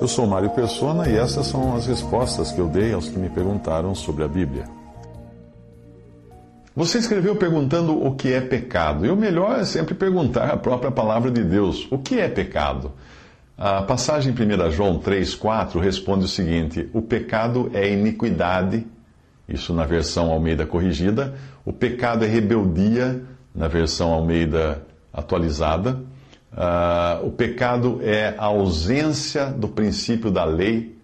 Eu sou Mário Persona e essas são as respostas que eu dei aos que me perguntaram sobre a Bíblia. Você escreveu perguntando o que é pecado. E o melhor é sempre perguntar a própria palavra de Deus: o que é pecado? A passagem em 1 João 3,4 responde o seguinte: O pecado é iniquidade, isso na versão Almeida corrigida. O pecado é rebeldia, na versão Almeida atualizada. Uh, o pecado é a ausência do princípio da lei,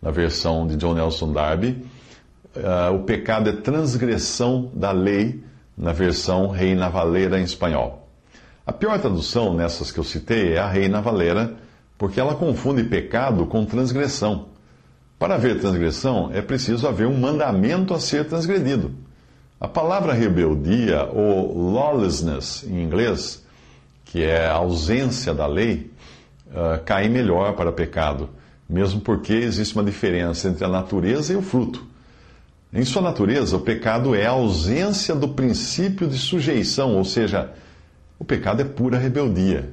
na versão de John Nelson Darby. Uh, o pecado é transgressão da lei, na versão Reina Valera em espanhol. A pior tradução nessas que eu citei é a Reina Valera, porque ela confunde pecado com transgressão. Para haver transgressão, é preciso haver um mandamento a ser transgredido. A palavra rebeldia, ou lawlessness em inglês, que é a ausência da lei, uh, cai melhor para pecado, mesmo porque existe uma diferença entre a natureza e o fruto. Em sua natureza, o pecado é a ausência do princípio de sujeição, ou seja, o pecado é pura rebeldia.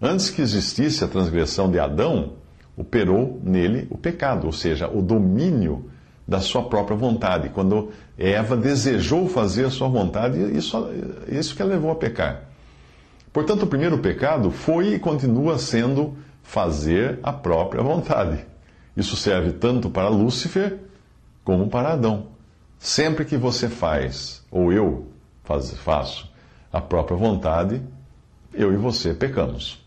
Antes que existisse a transgressão de Adão, operou nele o pecado, ou seja, o domínio da sua própria vontade. Quando Eva desejou fazer a sua vontade, isso, isso que a levou a pecar. Portanto, o primeiro pecado foi e continua sendo fazer a própria vontade. Isso serve tanto para Lúcifer como para Adão. Sempre que você faz, ou eu faz, faço, a própria vontade, eu e você pecamos.